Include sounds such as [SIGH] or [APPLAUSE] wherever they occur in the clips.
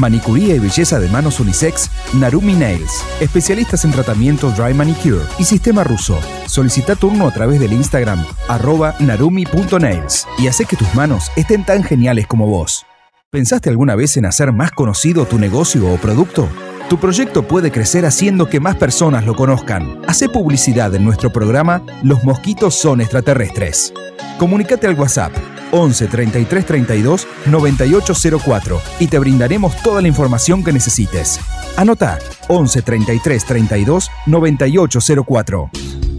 Manicuría y belleza de manos unisex, Narumi Nails. Especialistas en tratamiento Dry Manicure y sistema ruso. Solicita turno a través del Instagram arroba narumi.nails y hace que tus manos estén tan geniales como vos. ¿Pensaste alguna vez en hacer más conocido tu negocio o producto? Tu proyecto puede crecer haciendo que más personas lo conozcan. Hace publicidad en nuestro programa Los mosquitos son extraterrestres. Comunicate al WhatsApp 11 33 32 9804 y te brindaremos toda la información que necesites. Anota 11 33 32 9804.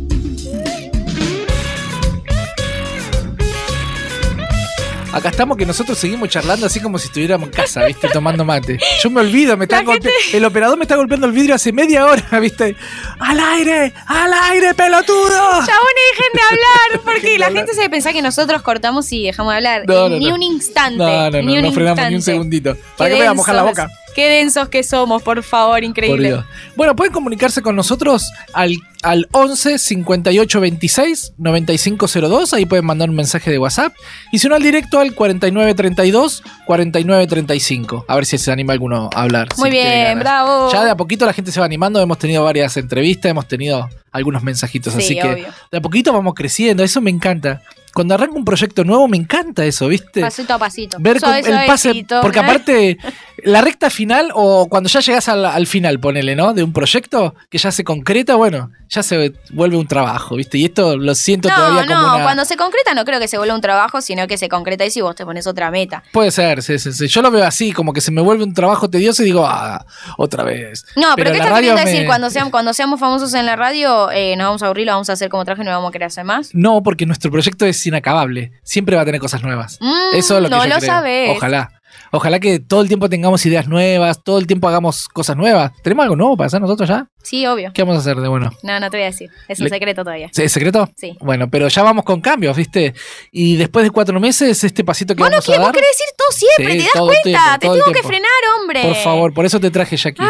Acá estamos que nosotros seguimos charlando así como si estuviéramos en casa, ¿viste? Tomando mate. Yo me olvido, me está golpe- el operador me está golpeando el vidrio hace media hora, [LAUGHS] ¿viste? ¡Al aire! ¡Al aire, pelotudo! Chabones, dejen de hablar, [LAUGHS] porque la gente se pensar que nosotros cortamos y dejamos de hablar. No, no, ni no. un instante. No, no, ni no, un no frenamos ni un segundito. ¿Para qué me voy a mojar la boca? Qué densos que somos, por favor, Por increíble. Dios. Bueno, pueden comunicarse con nosotros al, al 11 58 26 95 02. Ahí pueden mandar un mensaje de WhatsApp. Y si no, al directo al 49 32 49 35. A ver si se anima alguno a hablar. Muy si bien, bravo. Ya de a poquito la gente se va animando. Hemos tenido varias entrevistas, hemos tenido algunos mensajitos. Sí, así que de a poquito vamos creciendo. Eso me encanta. Cuando arranca un proyecto nuevo, me encanta eso, ¿viste? Pasito a pasito. Ver con Suave, el pase, porque aparte, [LAUGHS] la recta final o cuando ya llegas al, al final, ponele, ¿no? De un proyecto que ya se concreta, bueno, ya se vuelve un trabajo, ¿viste? Y esto lo siento No, todavía como no, una... cuando se concreta no creo que se vuelva un trabajo, sino que se concreta y si vos te pones otra meta. Puede ser, sí, sí, sí. Yo lo veo así, como que se me vuelve un trabajo tedioso y digo, ah, otra vez. No, pero, ¿qué la estás radio queriendo me- decir? Cuando, [LAUGHS] seamos, cuando seamos famosos en la radio, eh, nos vamos a aburrir, lo vamos a hacer como traje y no vamos a querer hacer más. No, porque nuestro proyecto es inacabable. Siempre va a tener cosas nuevas. Mm, Eso es lo que no yo lo creo. sabes. Ojalá. Ojalá que todo el tiempo tengamos ideas nuevas, todo el tiempo hagamos cosas nuevas. ¿Tenemos algo nuevo para hacer nosotros ya? Sí, obvio. ¿Qué vamos a hacer de bueno? No, no te voy a decir. Es un Le- secreto todavía. ¿Es secreto? Sí. Bueno, pero ya vamos con cambios, ¿viste? Y después de cuatro meses, este pasito que Vos no vamos a querés, vos dar. querés decir todo siempre, Sí, ¿te das cuenta? tiempo, te tengo que frenar, hombre. Por favor, por eso te traje Jackie. Ay,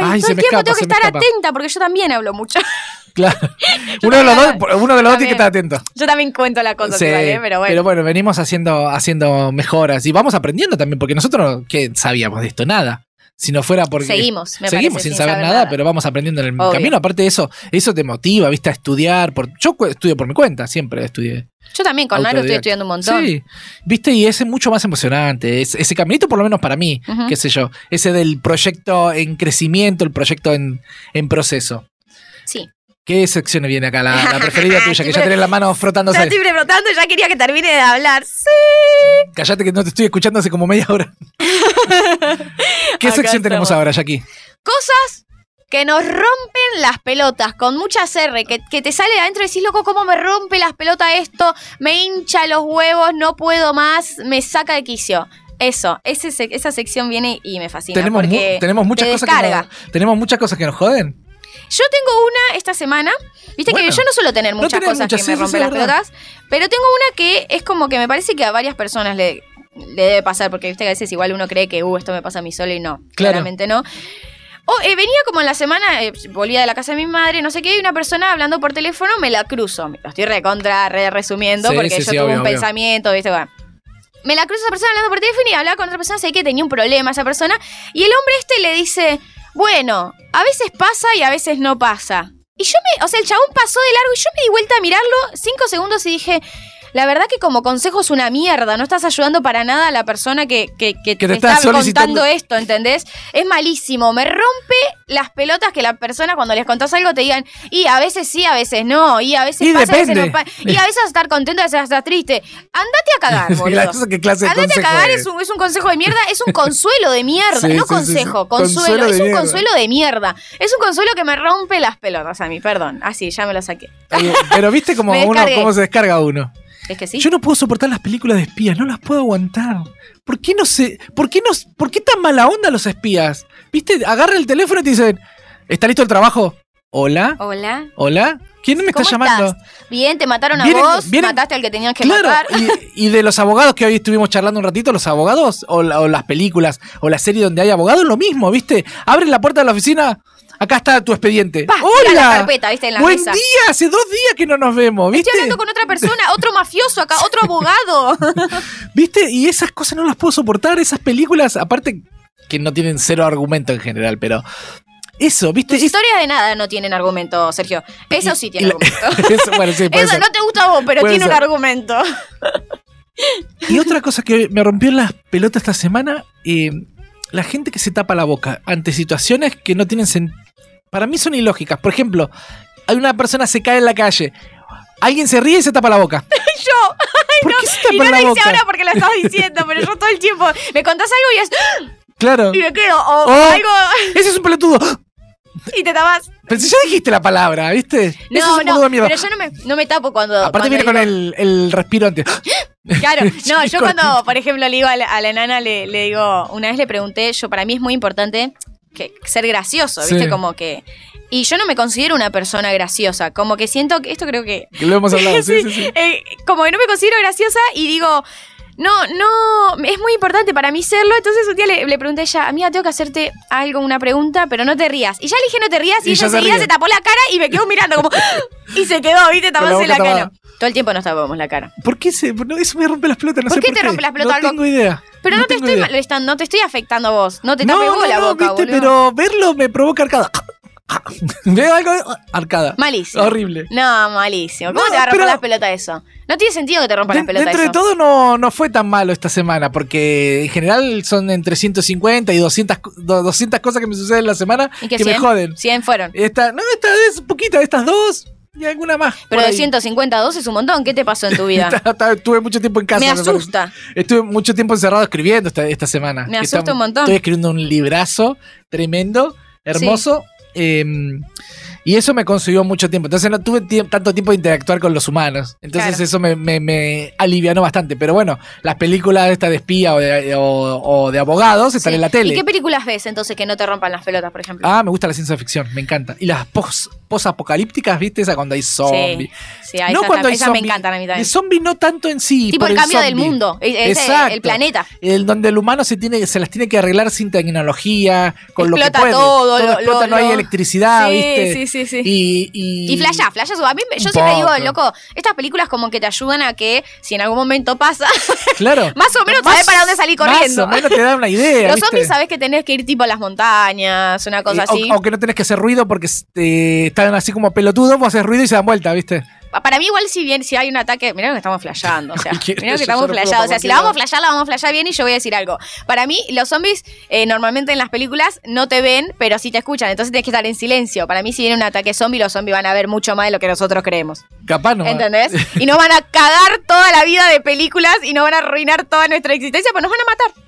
Ay, todo se el me tiempo escapa, tengo que estar escapa. atenta porque yo también hablo mucho. [LAUGHS] Claro. [LAUGHS] uno de los dos, uno de los dos tiene que estar atento. yo también cuento la cosa, Sí, ¿vale? Pero bueno. venimos haciendo, haciendo mejoras y vamos aprendiendo también, porque nosotros, ¿qué sabíamos de esto? Nada. Si no fuera porque. Seguimos, me Seguimos parece, sin, saber, nada, pero vamos aprendiendo en el Obvio. camino. Aparte de eso, eso te motiva, ¿viste? A estudiar. Por, yo estudio por mi cuenta, siempre estudié. Yo también con Naru estoy estudiando un montón. Sí, viste, y es mucho más emocionante. Es- ese caminito, por lo menos para mí, qué sé yo. Ese del proyecto en crecimiento, el proyecto en, en proceso. ¿Qué sección viene acá? La, la preferida tuya, que ya tenés la mano Ya frotándose. estoy preguntando, ya quería que termine de hablar. Sí. Callate que no te estoy escuchando hace como media hora. [LAUGHS] ¿Qué Acá sección tenemos ahora, Jackie? Cosas que nos rompen las pelotas con mucha R, que, que te sale de adentro y decís, loco, ¿cómo me rompe las pelotas esto? Me hincha los huevos, no puedo más, me saca de quicio. Eso, ese esa sección viene y me fascina. Tenemos, mu- porque tenemos, muchas te cosas que nos, tenemos muchas cosas que nos joden. Yo tengo una esta semana. Viste Bueno. que yo no suelo tener muchas cosas muchas, que sí, me rompen las pelotas. Pero tengo una que es como que me parece que a varias personas le, le debe pasar. Porque viste que a veces igual uno cree que, uh, esto me pasa a mí solo y no. Claro. Claramente no. O eh, venía como en la semana, eh, volvía de la casa de mi madre, no sé qué, y una persona hablando por teléfono me la cruzo. Lo estoy recontra, re resumiendo, Sí, porque sí, yo tuve obvio, un obvio. pensamiento, ¿viste? Bueno. Me la cruzo esa persona hablando por teléfono y hablaba con otra persona, sé que tenía un problema esa persona. Y el hombre este le dice, bueno, a veces pasa y a veces no pasa. Y yo me, o sea, el chabón pasó de largo y yo me di vuelta a mirarlo cinco segundos y dije, la verdad que como consejo es una mierda, no estás ayudando para nada a la persona que, que, que te te está contando esto, ¿entendés? Es malísimo, me rompe las pelotas que la persona cuando les contás algo te digan, y a veces sí, a veces no, y a veces Y pasa, a veces depende. no pasa, y a veces estar contento, a veces estar triste. Andate a cagar, [LAUGHS] boludo. que clase de Andate a cagar es. es un, es un consejo de mierda, es un consuelo de mierda, Sí, no sí, sí, sí. consejo, consuelo, es un mierda. consuelo de mierda. Es un consuelo que me rompe las pelotas a mí, perdón. Así, ya me lo saqué. Pero viste como [LAUGHS] uno, cómo se descarga uno. Es que sí. Yo no puedo soportar las películas de espías, no las puedo aguantar. ¿Por qué no sé? ¿Por qué no? ¿Por qué tan mala onda los espías? ¿Viste? Agarra el teléfono y te dicen, ¿está listo el trabajo? ¿Hola? Hola. ¿Hola? ¿Quién me está ¿Cómo llamando? estás? Bien, te mataron a Vienen- vos, vienen- mataste al que tenías que Claro, matar. y, y de los abogados que hoy estuvimos charlando un ratito, los abogados, o, la- o las películas, o la serie donde hay abogados, lo mismo, ¿viste? Abren la puerta de la oficina, acá está tu expediente. Pa, tira la ¡Hola! carpeta, ¿viste? En la Buen mesa. día, hace dos días que no nos vemos, ¿viste? Estoy hablando con otra [LAUGHS] persona, otro mafioso acá, otro abogado. [LAUGHS] ¿Viste? Y esas cosas no las puedo soportar, esas películas, aparte, que no tienen cero argumento en general, pero eso, ¿viste? Tus historias de nada no tienen argumento, Sergio. Eso sí tiene argumento. [LAUGHS] eso, bueno, sí, puede Eso ser. no te gusta a vos, pero Puede tiene un argumento. Y otra cosa que me rompió las pelotas esta semana, eh, la gente que se tapa la boca ante situaciones que no tienen sentido. Para mí son ilógicas. Por ejemplo, hay una persona se cae en la calle. Alguien se ríe y se tapa la boca. [LAUGHS] Yo. ¿Por qué se tapa Y no la lo hice boca? ahora porque lo estaba diciendo, pero yo todo el tiempo me contás algo y es. [GASPS] Claro. Y me quedo. O Oh. algo. Ese es un pelotudo. [GASPS] Y te tapas. Pero si ya dijiste la palabra, ¿viste? Ese es No, un no. mierda. Pero yo no me, no me tapo cuando. Aparte cuando viene con el, el respiro antes. [GASPS] Claro, [LAUGHS] no, yo cuando, por ejemplo, le digo a la, a la nana, le, le digo, una vez le pregunté, yo para mí es muy importante que ser gracioso, ¿viste? Sí. Como que. Y yo no me considero una persona graciosa, como que siento que esto creo que. Que lo hemos hablado. [LAUGHS] sí, sí, sí. eh, como que no me considero graciosa y digo. No, no, es muy importante para mí serlo. Entonces un día le, le pregunté a ella, amiga, tengo que hacerte algo, una pregunta, pero no te rías. Y ya le dije, no te rías, y, Y ella se enseguida se tapó la cara y me quedó mirando como... [LAUGHS] y se quedó, ¿viste? La Tapándose la, cara. Todo el tiempo nos tapamos la cara. ¿Por qué se.? no, eso me rompe las pelotas. No ¿Por sé qué por te qué. rompe las pelotas No algo? tengo idea. Pero no, te estoy idea. molestando, no te estoy afectando a vos. No te no, tapes vos no, la no, boca, viste, pero verlo me provoca arcada. [LAUGHS] Veo algo arcada. Malísimo. Horrible. No, malísimo. ¿Cómo No, te va a romper pero- las pelotas eso? No tiene sentido que te rompa De- las pelotas dentro de eso. todo no, no fue tan malo esta semana, porque en general son entre 150 y 200, co- do- 200 cosas que me suceden en la semana ¿Y que que me 100? joden. 100 fueron. Esta, no, esta es poquita, estas dos y alguna más. Pero de ahí. 150 a 2 es un montón. ¿Qué te pasó en tu vida? [LAUGHS] Estuve mucho tiempo en casa. Me asusta. Estuve mucho tiempo encerrado escribiendo esta, esta semana. Me asusta un montón. Estoy escribiendo un librazo tremendo, hermoso. eh, y eso me consiguió mucho tiempo. Entonces no tuve tie- tanto tiempo de interactuar con los humanos. Entonces Claro. eso me, me, me alivianó bastante. Pero bueno, las películas de esta de espía o de, o- o de abogados están Sí. en la tele. ¿Y qué películas ves entonces que no te rompan las pelotas, por ejemplo? Ah, me gusta la ciencia ficción, me encanta. Y las pos- posapocalípticas, ¿viste? Esa cuando hay zombies. sí, ahí no cuando hay esas me zombi- encantan a mí también. zombie no tanto en sí. Tipo por el cambio del zombie. mundo, es- el- Exacto. el planeta. El donde el humano se tiene, se las tiene que arreglar sin tecnología, con lo que puede. todo, lo- explota, lo- no hay electricidad, Sí, ¿viste? sí, sí, sí. Y, y, Y flasha, flasha. A mí, yo siempre digo, loco, estas películas como que te ayudan a que si en algún momento pasa, [LAUGHS] Claro. más o menos sabés para dónde salir corriendo. Más o menos te da una idea. los ¿viste? zombies sabés que tenés que ir tipo a las montañas, una cosa Eh, así. O, que no tenés que hacer ruido porque este, están así como pelotudos, vos haces ruido y se dan vuelta, ¿viste? Para mí igual si bien si hay un ataque, mirá que estamos flasheando, o sea, [LAUGHS] mirá que estamos flasheados, o sea, si la vamos a flashear, la vamos a flashear bien y yo voy a decir algo. Para mí los zombies eh, normalmente en las películas no te ven, pero sí te escuchan, entonces tienes que estar en silencio. Para mí si viene un ataque zombie, los zombies van a ver mucho más de lo que nosotros creemos. Capaz no. ¿Entendés? [LAUGHS] Y nos van a cagar toda la vida de películas y nos van a arruinar toda nuestra existencia, pues nos van a matar.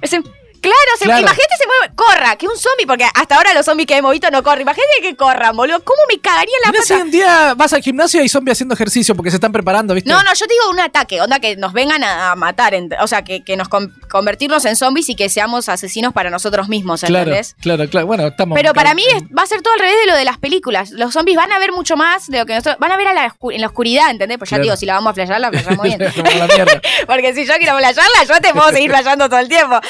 Es en- Claro, se, Claro. imagínate se mueve, corra, que un zombie, porque hasta ahora los zombies que hemos visto no corren. Imagínate que corran, boludo. ¿Cómo me cagaría la Mirá si pata? un día vas al gimnasio y hay zombies haciendo ejercicio porque se están preparando, ¿viste? No, no, yo te digo un ataque, onda que nos vengan a, matar, o sea, que, que nos con- convertirnos en zombies y que seamos asesinos para nosotros mismos, Claro, ¿entendés? claro, claro. Bueno, estamos. Pero para mí es- va a ser todo al revés de lo de las películas. Los zombies van a ver mucho más de lo que nosotros. Van a ver a la oscu- en la oscuridad, ¿entendés? Pues ya Claro. digo, si la vamos a flashear, la flashamos [LAUGHS] bien. [LAUGHS] Porque si yo quiero flashearla, yo te puedo seguir flasheando todo el tiempo.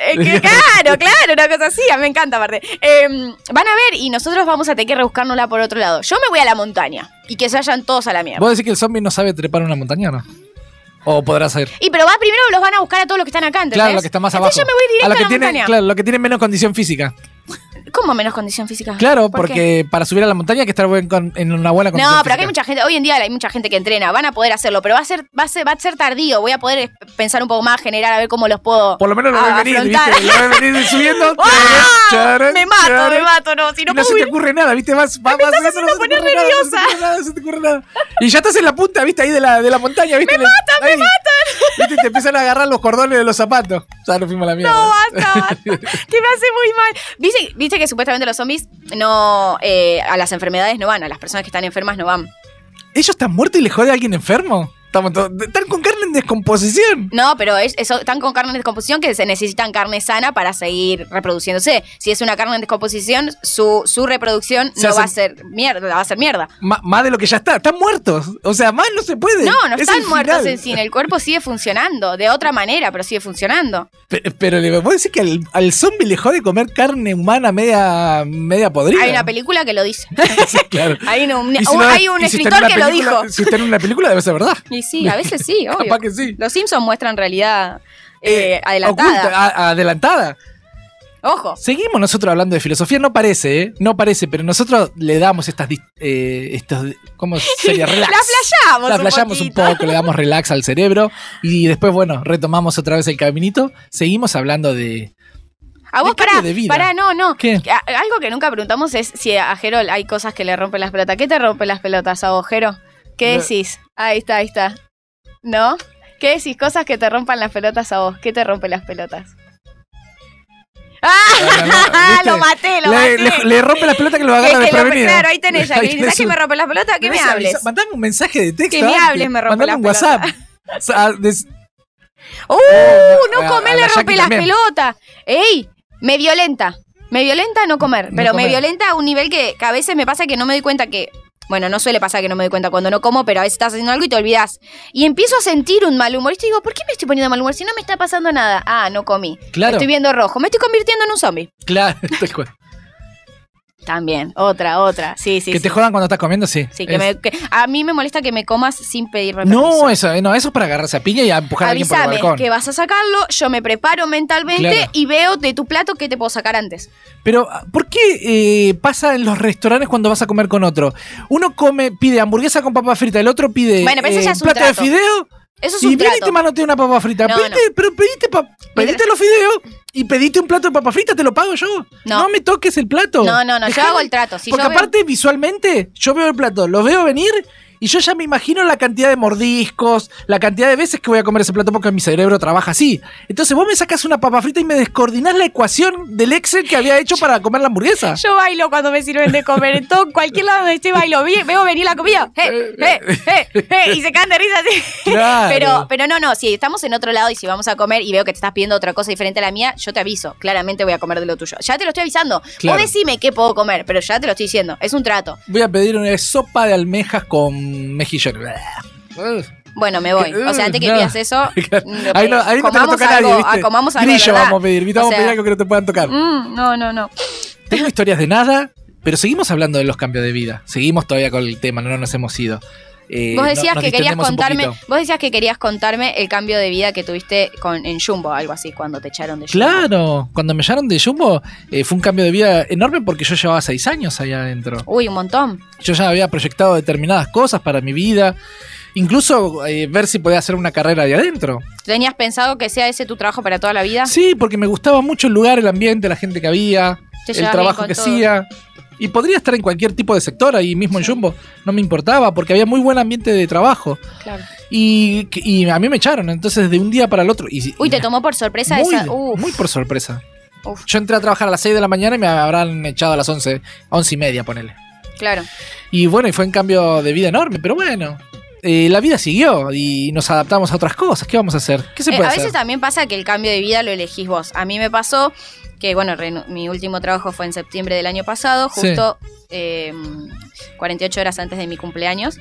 Eh, que [LAUGHS] claro, claro, una cosa así, me encanta aparte. Eh, van a ver y nosotros vamos a tener que rebuscárnosla por otro lado. Yo me voy a la montaña y que se vayan todos a la mierda. ¿Vos decís que el zombie no sabe trepar una montaña, no? ¿O podrá saber? Y pero va primero los van a buscar a todos los que están acá, ¿entendés? Claro, lo que está más abajo. Yo me voy directo a, los que la tienen, montaña. Claro, lo que tienen menos condición física. ¿Cómo menos condición física? Claro, ¿Por qué? porque para subir a la montaña hay que estar buen con- en una buena condición No, pero acá hay mucha gente, hoy en día hay mucha gente que entrena, van a poder hacerlo, pero va a ser, va a ser, va a ser tardío, voy a poder pensar un poco más, generar, a ver cómo los puedo. Por lo menos lo a- ven venir. ¿viste? Lo ven venir [LAUGHS] subiendo. Charan, Me mato, me mato, no, si Y no no puedo se te ir- ocurre nada, ¿viste? Vas, vas, vas estás no se te haciendo ocurre poner nada, no se te ocurre nada, no se te ocurre nada. Y ya estás en la punta, ¿viste? Ahí de la, de la montaña, ¿viste? Me matan, me matan. ¿Viste? Te empiezan a agarrar los cordones de los zapatos. Ya nos fuimos a la mierda. No, basta, basta, que me hace muy mal. ¿Viste, viste que supuestamente los zombies no eh, a las enfermedades no van, a las personas que están enfermas no van. ¿Ellos están muertos y le jode a alguien enfermo? Estamos todos- están con carne en descomposición. No, pero es, eso, están con carne en descomposición que se necesitan carne sana para seguir reproduciéndose. Si es una carne en descomposición, su, su reproducción Se no va a ser mierda, va a ser mierda. Más de lo que ya está. Están muertos. O sea, más no se puede. No, no Es están muertos final. en sí, el cuerpo sigue funcionando, de otra manera, pero sigue funcionando. Pe- Pero, le vos decís que al, al zombie le jode comer carne humana media, media podrida. Hay una película que lo dice. [LAUGHS] Sí, claro. Hay un, Y si no- hay un escritor que lo dijo. Si está en una película, debe ser verdad. Y sí, a veces sí, [LAUGHS] obvio. Capaz que sí. Los Simpsons muestran realidad eh, adelantada. oculta, adelantada. Ojo. Seguimos nosotros hablando de filosofía, no parece, ¿eh? No parece, pero nosotros le damos estas. eh, estos, ¿Cómo sería? [LAUGHS] Relax. La flayamos La un flayamos un poco, le damos relax al cerebro y después, bueno, retomamos otra vez el caminito. Seguimos hablando de. A vos, pará, pará, no, no. ¿Qué? Algo que nunca preguntamos es si a Jero hay cosas que le rompen las pelotas. ¿Qué te rompe las pelotas a vos, Jero? ¿Qué decís? Ahí está, ahí está. ¿No? ¿Qué decís? Cosas que te rompan las pelotas a vos. ¿Qué te rompe las pelotas? ¡Ah! [LAUGHS] ¿Viste? lo maté, lo maté. le- le rompe la pelota que lo agarra lo- desprevenido. claro, ahí tenés [LAUGHS] ¿Sabes que me rompe las pelotas? Que me hables. Mandame un mensaje de texto. Que me hables, me rompe Mandame la un WhatsApp. Des- ¡Uh! a- No comer le rompe las pelotas. ¡Ey! Me violenta. Me violenta no comer. Pero me violenta a un nivel que a veces me pasa que no me doy cuenta que. Bueno, no suele pasar que no me doy cuenta cuando no como, pero a veces estás haciendo algo y te olvidas. Y empiezo a sentir un mal humor. Y digo, ¿por qué me estoy poniendo mal humor si no me está pasando nada? Ah, no comí. Claro. Estoy viendo rojo. Me estoy convirtiendo en un zombie. Claro, [LAUGHS] tal cual. También. Otra, otra. Sí, sí. que sí. te jodan cuando estás comiendo, sí. Sí, que Es- me- que- a mí me molesta que me comas sin pedirme permiso. No, eso, eh, no, eso es para agarrarse a piña y a empujar a alguien por el balcón. que vas a sacarlo, yo me preparo mentalmente Claro. y veo de tu plato qué te puedo sacar antes. Pero, ¿por qué eh, pasa en los restaurantes cuando vas a comer con otro? Uno come, pide hamburguesa con papa frita, el otro pide Bueno, pero eh, ya es un plato trato. de fideo Eso es y un viene y te manotea una papa frita. No, Pedite- Pero pediste, pediste los fideos y pediste un plato de papa frita, te lo pago yo. No. me toques el plato. No, no, no, yo hago el trato. Si Porque yo veo- aparte, visualmente, yo veo el plato, lo veo venir y yo ya me imagino la cantidad de mordiscos, la cantidad de veces que voy a comer ese plato porque mi cerebro trabaja así. Entonces vos me sacas una papa frita y me descoordinás la ecuación del Excel que había hecho para comer la hamburguesa. Yo bailo cuando me sirven de comer. En todo, cualquier lado donde esté bailo. Veo venir la comida. ¡Eh, eh, eh, eh! Y se caen de risa así. Claro. Pero, pero no, no. Si estamos en otro lado y si vamos a comer y veo que te estás pidiendo otra cosa diferente a la mía, yo te aviso. Claramente voy a comer de lo tuyo. Ya te lo estoy avisando. Claro. Vos decime qué puedo comer, pero ya te lo estoy diciendo. Es un trato. Voy a pedir una sopa de almejas con mejillones. Bueno, me voy. O sea, antes que No. pidas eso, [LAUGHS] mm, Ahí no, ahí no te lo toca algo, nadie, ¿viste? ah, comamos algo Grillo vamos a pedir, Vamos a pedir algo que no te puedan tocar. mm, no, no, no. Tengo historias de nada, pero seguimos hablando de los cambios de vida. Seguimos todavía con el tema, no nos hemos ido. Eh, Vos decías que querías contarme, vos decías que querías contarme el cambio de vida que tuviste con, en Jumbo, algo así, cuando te echaron de Jumbo. Claro, cuando me echaron de Jumbo eh, fue un cambio de vida enorme porque yo llevaba seis años allá adentro. Uy, un montón. Yo ya había proyectado determinadas cosas para mi vida, incluso eh, ver si podía hacer una carrera de adentro. ¿Tenías pensado que sea ese tu trabajo para toda la vida? Sí, porque me gustaba mucho el lugar, el ambiente, la gente que había, el trabajo que todo. hacía. Y podría estar en cualquier tipo de sector, ahí mismo en Jumbo. No me importaba, porque había muy buen ambiente de trabajo. Claro. Y, y a mí me echaron, entonces de un día para el otro. Y, Uy, te tomó por sorpresa muy, esa. Uf, muy por sorpresa. Uf. Yo entré a trabajar a las 6 de la mañana y me habrán echado a las 11, 11 y media, ponele. claro. Y bueno, y fue un cambio de vida enorme, pero bueno. eh, la vida siguió y nos adaptamos a otras cosas. ¿Qué vamos a hacer? ¿Qué se Eh, puede a hacer? veces también pasa que el cambio de vida lo elegís vos. A mí me pasó que, bueno, mi último trabajo fue en septiembre del año pasado, Sí. justo eh, 48 horas antes de mi cumpleaños.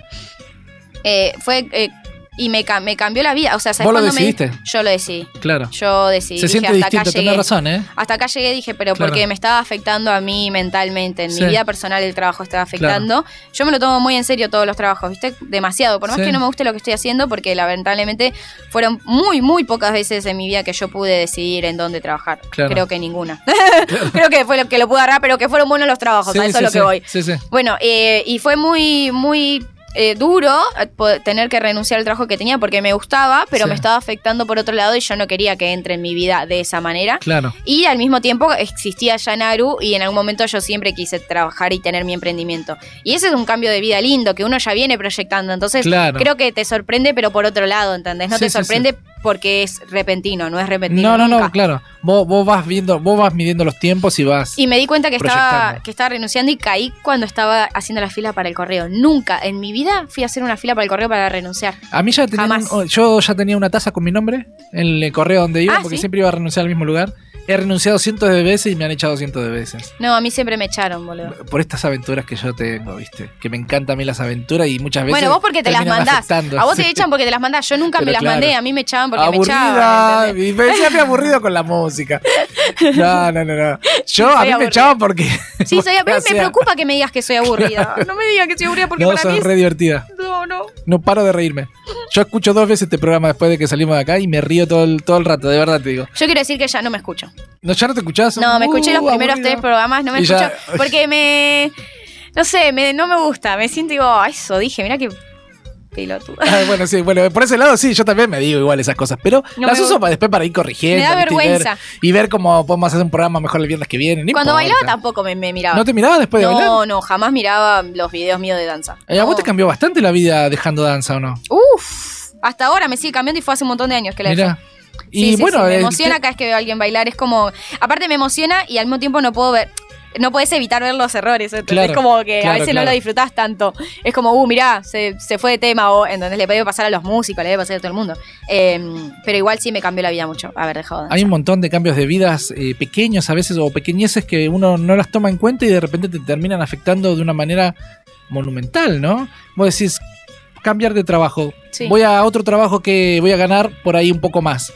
Eh, fue. eh, y me, ca- me cambió la vida. O sea, ¿sabes ¿Vos lo me- decidiste? Yo lo decidí. Claro. Yo decidí. se dije, siente hasta acá distinto, tenés llegué. razón, ¿eh? Hasta acá llegué, dije, pero Claro. porque me estaba afectando a mí mentalmente. En Sí. mi vida personal el trabajo estaba afectando. Yo me lo tomo muy en serio todos los trabajos, ¿viste? Demasiado. Por más Sí. que no me guste lo que estoy haciendo, porque lamentablemente fueron muy, muy pocas veces en mi vida que yo pude decidir en dónde trabajar. Claro. Creo que ninguna. [LAUGHS] [LAUGHS] Creo que fue lo que lo pude agarrar, pero que fueron buenos los trabajos. Sí, a eso es lo que voy. Sí, sí. Bueno, eh, y fue muy, muy eh, duro eh, tener que renunciar al trabajo que tenía porque me gustaba, pero Sí. me estaba afectando por otro lado y yo no quería que entre en mi vida de esa manera. Claro. Y al mismo tiempo existía ya Naru y en algún momento yo siempre quise trabajar y tener mi emprendimiento. Y ese es un cambio de vida lindo que uno ya viene proyectando. Entonces Claro. creo que te sorprende, pero por otro lado, ¿entendés? No Sí, te sí, sorprende porque es repentino, no es repentino. No, no, no, claro. Vos, vos vas viendo, vos vas midiendo los tiempos y vas. Y me di cuenta que estaba, que estaba renunciando y caí cuando estaba haciendo la fila para el correo. Nunca en mi vida fui a hacer una fila para el correo para renunciar. A mí ya tenía Jamás. yo ya tenía una taza con mi nombre en el correo donde iba, Ah, porque ¿sí? siempre iba a renunciar al mismo lugar. He renunciado cientos de veces y me han echado cientos de veces. No, a mí siempre me echaron, boludo. Por estas aventuras que yo tengo, ¿viste? Que me encantan a mí las aventuras y muchas veces. Bueno, vos porque te las mandás. afectando. A vos te echan porque te las mandás. Yo nunca me las claro. mandé, a mí me echaban porque me echaban. Aburrida. me decía me [LAUGHS] aburrido con la música. [LAUGHS] No, no, no, no. Yo a mí me echaban porque. Sí, soy, [LAUGHS] a mí me preocupa que me digas que soy aburrida. No me digas que soy aburrida porque No, para mí sos es- re divertida. No, no. No paro de reírme. Yo escucho dos veces este programa después de que salimos de acá y me río todo el, todo el rato, de verdad te digo. Yo quiero decir que ya no me escucho. ¿No, ¿Ya no te escuchás? No, me escuché los Uh, primeros aburrido. tres programas, no me Y escucho. ya- Porque me. No sé, me, no me gusta. Me siento digo, "Ah, eso dije, mira qué Ah, bueno, sí, bueno, por ese lado sí, yo también me digo igual esas cosas, pero No las uso para después para ir corrigiendo. Me da ¿viste? Y ver- vergüenza. Y ver, cómo podemos hacer un programa mejor el viernes que viene. Cuando importa. bailaba tampoco me, me miraba. ¿No te mirabas después de bailar? no, no, jamás miraba los videos míos de danza. Eh, ¿A vos te cambió bastante la vida dejando danza o no? Uf, hasta ahora me sigue cambiando y fue hace un montón de años que la dejé. Mirá. Y Sí, sí, bueno, sí, me el emociona cada vez que veo a alguien bailar. Es como. Aparte, me emociona y al mismo tiempo no puedo ver. No puedes evitar ver los errores. Claro, es como que a veces claro. no lo disfrutás tanto. Es como, uh, mirá, se, se fue de tema. O entonces le puede pasar a los músicos, le debe pasar a todo el mundo. Eh, pero igual sí me cambió la vida mucho haber dejado de Hay un montón de cambios de vidas eh, pequeños a veces o pequeñeces que uno no las toma en cuenta y de repente te terminan afectando de una manera monumental, ¿no? Vos decís, cambiar de trabajo. Sí. Voy a otro trabajo que voy a ganar por ahí un poco más.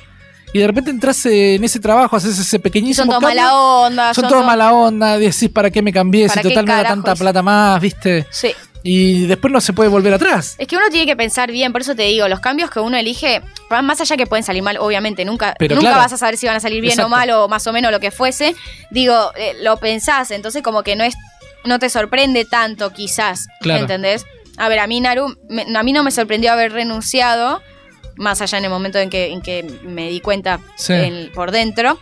Y de repente entras en ese trabajo, haces ese Y pequeñísimo son todos mala onda. Son todos todos- mala onda, decís, ¿para qué me cambié? Si ¿Para qué total me da tanta plata más, ¿viste? Sí. Y después no se puede volver atrás. Es que uno tiene que pensar bien, por eso te digo, los cambios que uno elige, más allá que pueden salir mal, obviamente, nunca, Pero nunca claro. vas a saber si van a salir bien Exacto. o mal o más o menos lo que fuese. Digo, eh, lo pensás, entonces como que no es, no te sorprende tanto, quizás. Claro. ¿Entendés? A ver, a mí Naru, me- a mí no me sorprendió haber renunciado, más allá en el momento en que, en que me di cuenta Sí. en- por dentro.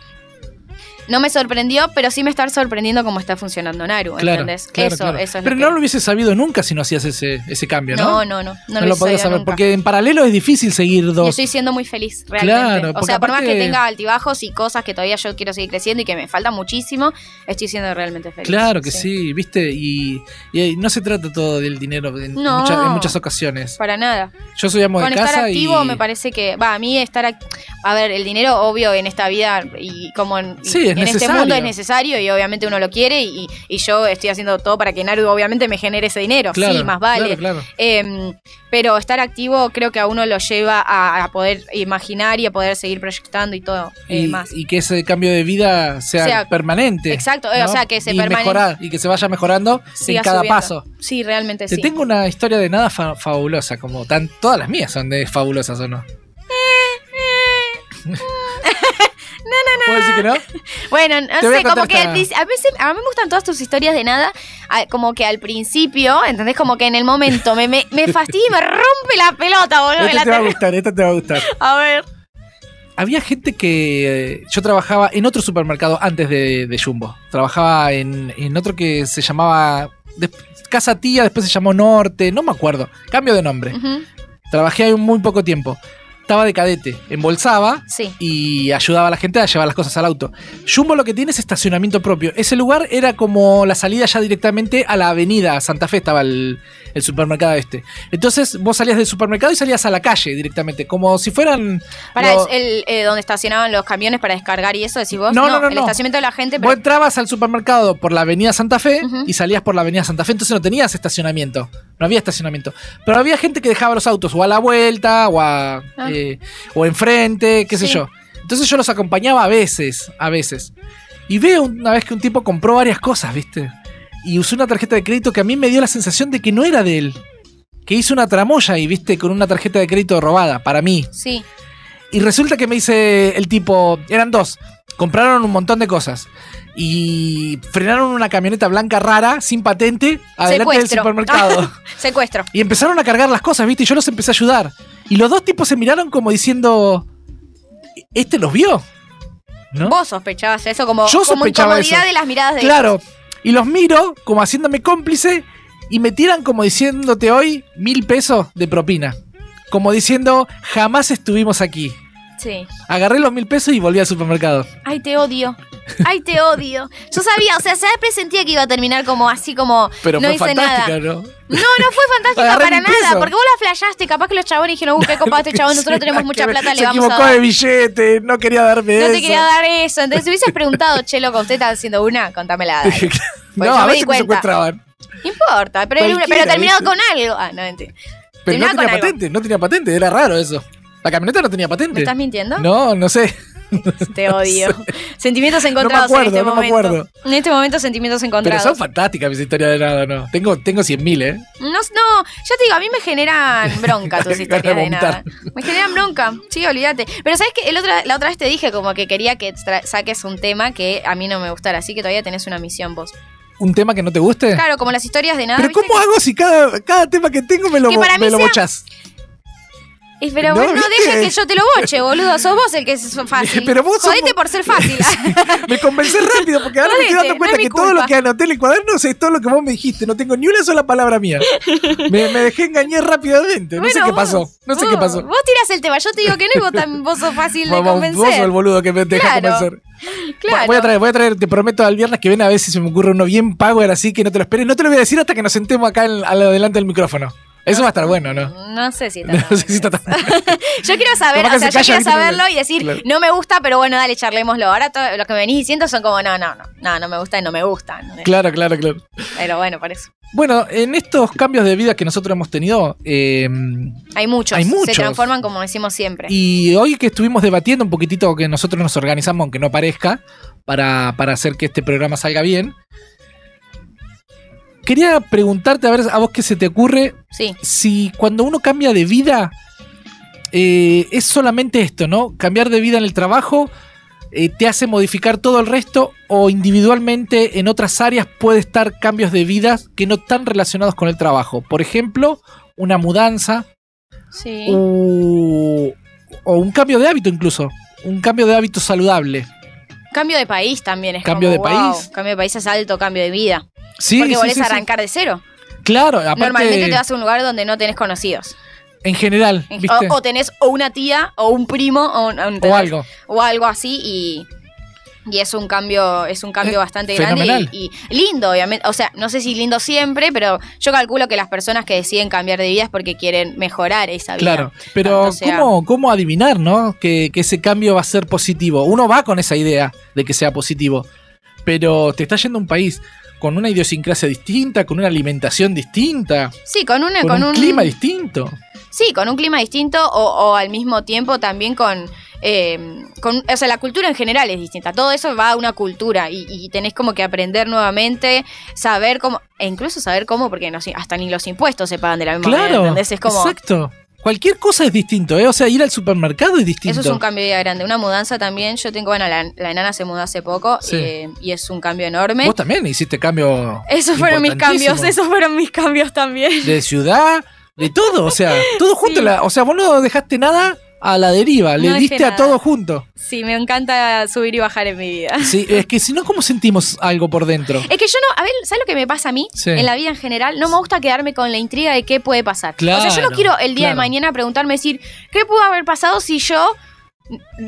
No me sorprendió, pero sí me está sorprendiendo cómo está funcionando Naru, Claro, ¿entendés? claro, eso, claro. eso es Pero no que- lo hubiese sabido nunca si no hacías ese, ese cambio, ¿no? no, no, no, no, No lo lo podías saber, nunca. porque en paralelo es difícil seguir dos. estoy siendo muy feliz, realmente. Claro, o sea, por más aparte- que tenga altibajos y cosas que todavía yo quiero seguir creciendo y que me falta muchísimo, estoy siendo realmente feliz. Claro que sí, ¿viste? Y, y no se trata todo del dinero en, No. muchas, en muchas ocasiones. Para nada. Yo soy amo Con de estar casa activo y... me parece que, va, a mí estar, ac- a ver, el dinero obvio en esta vida y como en, Sí, en este mundo es necesario y obviamente uno lo quiere y, y yo estoy haciendo todo para que Naru obviamente me genere ese dinero. Claro, sí, más vale. Claro, claro. Em, pero estar activo creo que a uno lo lleva a, a poder imaginar y a poder seguir proyectando y todo eh, Y, más. y que ese cambio de vida sea, Sea- permanente. Exacto, o sea, que se y mejorar, y que se vaya mejorando en cada subiendo. paso. Sí, realmente Te sí. tengo una historia de nada fa- fabulosa, como tan, todas las mías son de fabulosas o no. [LAUGHS] ¿Puedo decir que no? [LAUGHS] Bueno, no sé, como que a veces a mí me gustan todas tus historias de nada, a- como que al principio, ¿entendés? Como que en el momento me, me, me fastidia y me rompe la pelota, boludo. Esta la te va a gustar, esta te va a gustar. [LAUGHS] a ver. Había gente que. eh, Yo trabajaba en otro supermercado antes de, de Jumbo. Trabajaba en, en otro que se llamaba. des- Casa Tía, después se llamó Norte, no me acuerdo. Cambio de nombre. Trabajé ahí muy poco tiempo. Estaba de cadete, embolsaba Sí. y ayudaba a la gente a llevar las cosas al auto. Jumbo lo que tiene es estacionamiento propio. Ese lugar era como la salida ya directamente a la avenida Santa Fe, estaba el, el supermercado este. Entonces vos salías del supermercado y salías a la calle directamente, como si fueran... Para lo- el, eh, donde estacionaban los camiones para descargar y eso, decís vos. No, no, no, El no. estacionamiento de la gente, pero. Vos entrabas al supermercado por la avenida Santa Fe y salías por la avenida Santa Fe, entonces no tenías estacionamiento. No había estacionamiento. Pero había gente que dejaba los autos o a la vuelta o, a, Ah. eh, o enfrente, qué sé yo. Entonces yo los acompañaba a veces, a veces. Y veo una vez que un tipo compró varias cosas, ¿viste? Y usó una tarjeta de crédito que a mí me dio la sensación de que no era de él. Que hizo una tramoya y, ¿viste? Con una tarjeta de crédito robada, para mí. Sí. Y resulta que me dice el tipo, eran dos, compraron un montón de cosas y frenaron una camioneta blanca rara, sin patente, adelante del supermercado. [LAUGHS] Secuestro. y empezaron a cargar las cosas, ¿viste? Y yo los empecé a ayudar. Y los dos tipos se miraron como diciendo, ¿este los vio? ¿No? Vos sospechabas eso como, Yo como sospechaba incomodidad eso. de las miradas de Claro. Y los miro como haciéndome cómplice y me tiran como diciéndote hoy mil pesos de propina. Como diciendo, jamás estuvimos aquí. Sí. Agarré los mil pesos y volví al supermercado. Ay, te odio. Ay, te odio. Yo sabía, o sea, siempre sentía que iba a terminar como así como Pero no fue hice fantástica, nada. ¿no? No, no fue fantástica Agarré para pesos. nada, porque vos la flashaste, capaz que los chabones dijeron, uh, qué copado este chabón, nosotros [LAUGHS] tenemos mucha plata, se le vamos a dar. de billete, no quería darme No eso. te quería dar eso. Entonces, si hubieses preguntado, che, loco, usted está haciendo una, contámela. dale. [LAUGHS] No, yo a me di veces me cuenta. secuestraban. No importa, pero, terminado con algo. Ah, no, mentira. Pero no tenía patente, no tenía patente, era raro eso. La camioneta no tenía patente. ¿Me estás mintiendo? No, no sé. [LAUGHS] Te odio. [LAUGHS] Sentimientos me encontrados acuerdo, en este no me momento. acuerdo. En este momento, sentimientos Pero encontrados. son fantásticas mis historias de nada, ¿no? Tengo, tengo 100.000, ¿eh? No, no, ya te digo, a mí me generan bronca tus [LAUGHS] historias de nada. Me generan bronca, sí, olvídate. Pero sabes que la otra vez te dije como que quería que saques un tema que a mí no me gustara, así que todavía tenés una misión vos. ¿Un tema que no te guste? Claro, como las historias de nada. Pero. ¿cómo hago si cada, cada tema que tengo me lo, Que bo- para mí me lo sea- bochás? Pero No, bueno, no dejes que yo te lo boche, boludo. Sos vos el que es [LAUGHS] fácil. Pero vos sos Jodete vos- por ser fácil. [LAUGHS] Me convencé rápido porque ahora me estoy Jodete, dando no cuenta es que todo lo culpa. que anoté en el cuaderno es todo lo que vos me dijiste. No tengo ni una sola palabra mía. Me, me dejé engañar rápidamente. No sé qué pasó. No sé vos- qué pasó. Vos tirás el tema, yo te digo que no y vos, tam- vos sos fácil de convencer. Vos sos el boludo que me deja Claro, convencer. Claro. Voy a traer, voy a traer, te prometo al viernes que viene a ver si se me ocurre uno bien power así que no te lo esperes. No te lo voy a decir hasta que nos sentemos acá al adelante del micrófono. Eso va a estar bueno, ¿no? No sé si está [LAUGHS] No tan sé si está tan [LAUGHS] Yo quiero saber, Capaz que o sea, se yo quiero saberlo y decir, Claro. no me gusta, pero bueno, dale, charlémoslo. Ahora todo lo que me venís diciendo son como, no, no, no, no, no me gusta y no me gusta. Claro, claro, claro. Pero bueno, por eso. Bueno, en estos cambios de vida que nosotros hemos tenido, eh, Hay muchos, Hay muchos. se transforman como decimos siempre. y hoy que estuvimos debatiendo un poquitito que nosotros nos organizamos, aunque no parezca, para, para hacer que este programa salga bien, quería preguntarte a ver a vos qué se te ocurre Sí, si cuando uno cambia de vida eh, es solamente esto, ¿no? Cambiar de vida en el trabajo eh, te hace modificar todo el resto o individualmente en otras áreas puede estar cambios de vida que no están relacionados con el trabajo. Por ejemplo, una mudanza sí. o, o un cambio de hábito incluso. Un cambio de hábito saludable. Cambio de país también es Cambio como, de wow, país. Cambio de país es alto cambio de vida. Sí, porque sí, volvés sí, a arrancar de cero. Claro, aparte, Normalmente te vas a un lugar donde no tenés conocidos. en general. O, o tenés o una tía o un primo o, un- un- O algo. o algo así y, y es un cambio es un cambio Eh, bastante fenomenal. grande y, y lindo obviamente o sea no sé si lindo siempre pero yo calculo que las personas que deciden cambiar de vida es porque quieren mejorar esa vida Claro, pero sea- ¿cómo, ¿cómo adivinar, no? Que, que ese cambio va a ser positivo. Uno va con esa idea de que sea positivo, pero te está yendo a un país con una idiosincrasia distinta, con una alimentación distinta, sí con una con, con, un, clima distinto. sí con un clima distinto o, o al mismo tiempo también con eh, con, o sea, la cultura en general es distinta. Todo eso va a una cultura y, y tenés como que aprender nuevamente, saber cómo, e incluso saber cómo, porque no, hasta ni los impuestos se pagan de la misma manera, Claro, ¿entendés? Es como, exacto. Cualquier cosa es distinto, ¿eh? O sea, ir al supermercado es distinto. Eso es un cambio de vida grande. Una mudanza también. Yo tengo, bueno, la, la enana se mudó hace poco Sí. eh, y es un cambio enorme. Vos también hiciste cambio. Esos fueron mis cambios, [LAUGHS] esos fueron mis cambios también. De ciudad, de todo, o sea, todo junto. Sí. la- o sea, vos no dejaste nada a la deriva, le No diste a todo junto. Sí, me encanta subir y bajar en mi vida. Sí, es que si no, ¿cómo sentimos algo por dentro? Es que yo no, a ver, ¿sabes lo que me pasa a mí? Sí. En la vida en general, no me gusta quedarme con la intriga de qué puede pasar. o sea, yo Claro, no quiero el día de claro. mañana preguntarme, decir, ¿qué pudo haber pasado si yo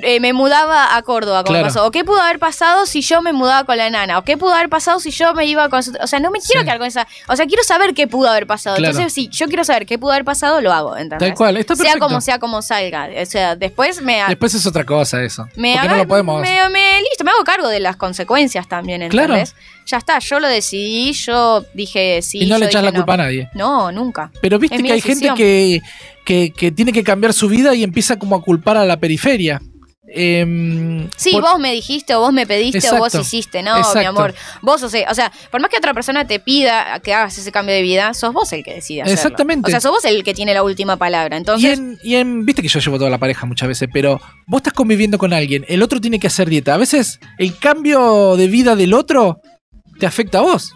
eh, me mudaba a Córdoba, como Claro. pasó? ¿O qué pudo haber pasado si yo me mudaba con la enana? ¿O qué pudo haber pasado si yo me iba con... O sea, no me quiero Sí. quedar con esa... O sea, quiero saber qué pudo haber pasado. Claro. Entonces, si yo quiero saber qué pudo haber pasado, lo hago, ¿entendés? Tal cual, está Sea perfecto. como sea, como salga. O sea, después me... Después es otra cosa eso. Me haga- no lo podemos. me- me- listo, me hago cargo de las consecuencias también, Claro. ¿entendés? Ya está, yo lo decidí, yo dije sí. y no yo le echas la no. culpa a nadie. No, nunca. Pero viste Es que hay gente que, que, que tiene que cambiar su vida y empieza como a culpar a la periferia. Em, Sí, por- vos me dijiste o vos me pediste o vos hiciste, no, Exacto. mi amor. Vos, o sea, o sea, por más que otra persona te pida que hagas ese cambio de vida, sos vos el que decide hacerlo. Exactamente. O sea, sos vos el que tiene la última palabra. Y Entonces, en, y en- viste que yo llevo toda la pareja muchas veces, pero vos estás conviviendo con alguien, el otro tiene que hacer dieta. A veces el cambio de vida del otro te afecta a vos.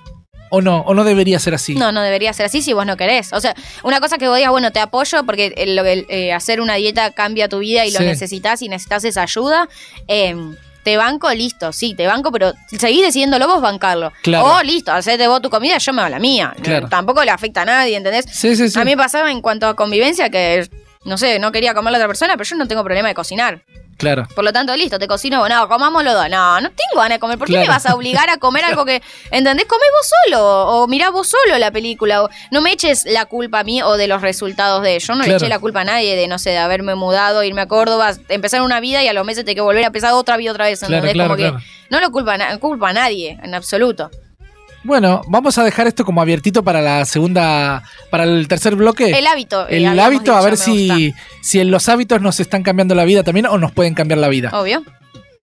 ¿O no? ¿O no debería ser así? no, no debería ser así si vos no querés. O sea, una cosa que vos digas, bueno, te apoyo porque el- el- eh, hacer una dieta cambia tu vida y lo Sí. necesitas y necesitas esa ayuda. eh, te banco, listo, sí, te banco, pero seguís decidiéndolo vos bancarlo. Claro. O listo, hacete vos tu comida, yo me hago la mía. Claro. Tampoco le afecta a nadie, ¿entendés? Sí, sí, sí. A mí me pasaba en cuanto a convivencia que, no sé, no quería comer a la otra persona, pero yo no tengo problema de cocinar. Claro. Por lo tanto, listo, te cocino, no, comamos los dos. No, no tengo ganas de comer. ¿Por qué Claro. me vas a obligar a comer algo que, ¿entendés? Comé vos solo o mirá vos solo la película. O no me eches la culpa a mí o de los resultados de Yo no le Claro. eché la culpa a nadie de, no sé, de haberme mudado, irme a Córdoba, empezar una vida y a los meses te que volver a empezar otra vida otra vez, ¿entendés? claro, Como que no lo culpa, culpa a nadie, en absoluto. Bueno, vamos a dejar esto como abiertito para la segunda, para el tercer bloque. El hábito. eh, El hábito, a ver si, si en los hábitos nos están cambiando la vida también o nos pueden cambiar la vida. Obvio.